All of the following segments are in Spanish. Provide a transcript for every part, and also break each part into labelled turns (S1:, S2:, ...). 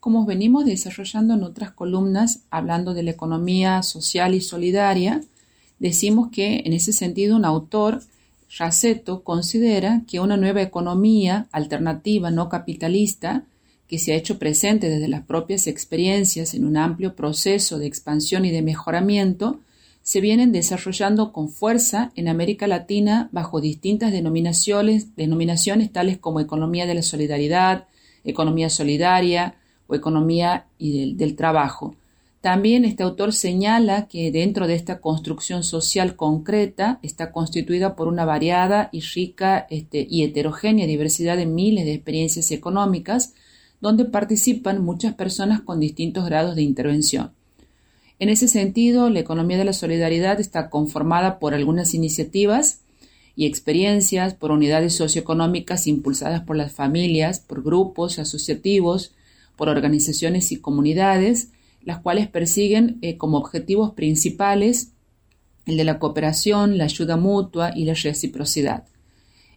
S1: Como venimos desarrollando en otras columnas, hablando de la economía social y solidaria, decimos que en ese sentido un autor, Raceto, considera que una nueva economía alternativa no capitalista, que se ha hecho presente desde las propias experiencias en un amplio proceso de expansión y de mejoramiento, se vienen desarrollando con fuerza en América Latina bajo distintas denominaciones, denominaciones tales como economía de la solidaridad, economía solidaria, economía y del, trabajo. También este autor señala que dentro de esta construcción social concreta está constituida por una variada y rica este, y heterogénea diversidad de miles de experiencias económicas donde participan muchas personas con distintos grados de intervención. En ese sentido, la economía de la solidaridad está conformada por algunas iniciativas y experiencias, por unidades socioeconómicas impulsadas por las familias, por grupos asociativos, por organizaciones y comunidades, las cuales persiguen eh, como objetivos principales el de la cooperación, la ayuda mutua y la reciprocidad.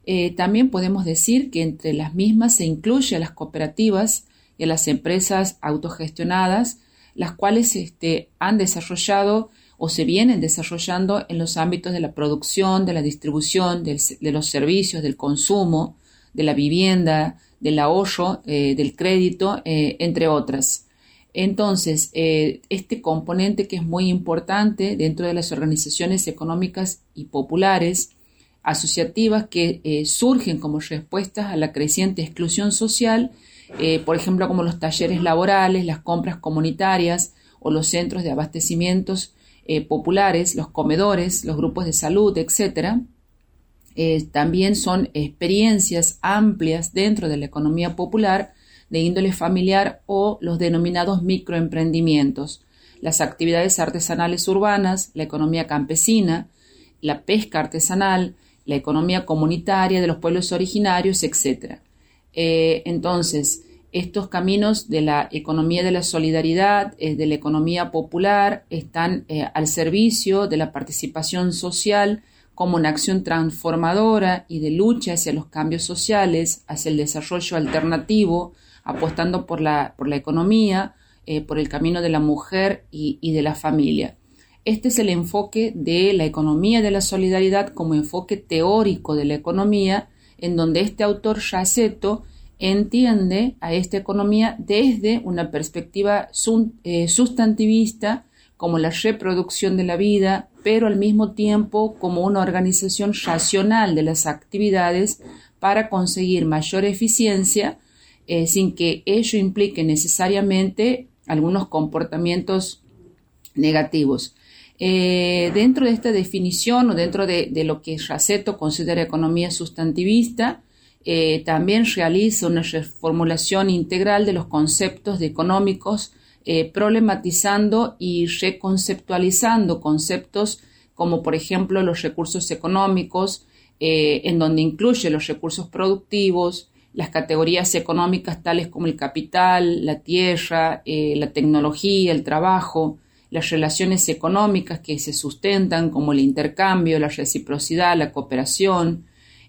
S1: Eh, también podemos decir que entre las mismas se incluye a las cooperativas y a las empresas autogestionadas, las cuales este, han desarrollado o se vienen desarrollando en los ámbitos de la producción, de la distribución, de los servicios, del consumo, de la vivienda, del ahorro, eh, del crédito, eh, entre otras. Entonces, eh, este componente que es muy importante dentro de las organizaciones económicas y populares, asociativas que surgen como respuestas a la creciente exclusión social, por ejemplo, como los talleres laborales, las compras comunitarias o los centros de abastecimientos populares, los comedores, los grupos de salud, etcétera, eh, también son experiencias amplias dentro de la economía popular de índole familiar o los denominados microemprendimientos, las actividades artesanales urbanas, la economía campesina, la pesca artesanal, la economía comunitaria de los pueblos originarios, etc. Eh, entonces, estos caminos de la economía de la solidaridad, eh, de la economía popular, están al servicio de la participación social como una acción transformadora y de lucha hacia los cambios sociales, hacia el desarrollo alternativo, apostando por la, por la economía, eh, por el camino de la mujer y, de la familia. Este es el enfoque de la economía de la solidaridad como enfoque teórico de la economía, en donde este autor Yaceto entiende a esta economía desde una perspectiva eh, sustantivista como la reproducción de la vida, pero al mismo tiempo como una organización racional de las actividades para conseguir mayor eficiencia eh, sin que ello implique necesariamente algunos comportamientos negativos. Eh, dentro de esta definición o dentro de, lo que Raceto considera economía sustantivista, eh, también realiza una reformulación integral de los conceptos de económicos eh, problematizando y reconceptualizando conceptos como por ejemplo los recursos económicos, eh, en donde incluye los recursos productivos, las categorías económicas tales como el capital, la tierra, eh, la tecnología, el trabajo, las relaciones económicas que se sustentan como el intercambio, la reciprocidad, la cooperación,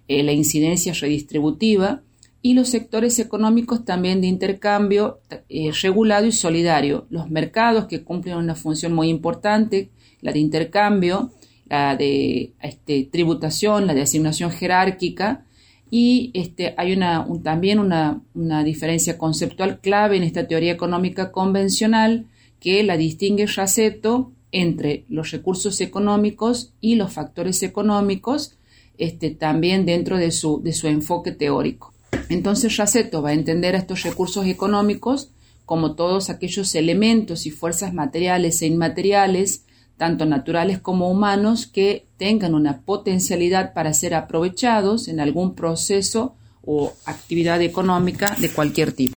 S1: la incidencia redistributiva, y los sectores económicos también de intercambio eh, regulado y solidario. Los mercados que cumplen una función muy importante, la de intercambio, la de este, tributación, la de asignación jerárquica, y este, hay una, también una, diferencia conceptual clave en esta teoría económica convencional que la distingue Raceto entre los recursos económicos y los factores económicos, este, también dentro de su, de su enfoque teórico. Entonces Raceto va a entender a estos recursos económicos como todos aquellos elementos y fuerzas materiales e inmateriales, tanto naturales como humanos, que tengan una potencialidad para ser aprovechados en algún proceso o actividad económica de cualquier tipo.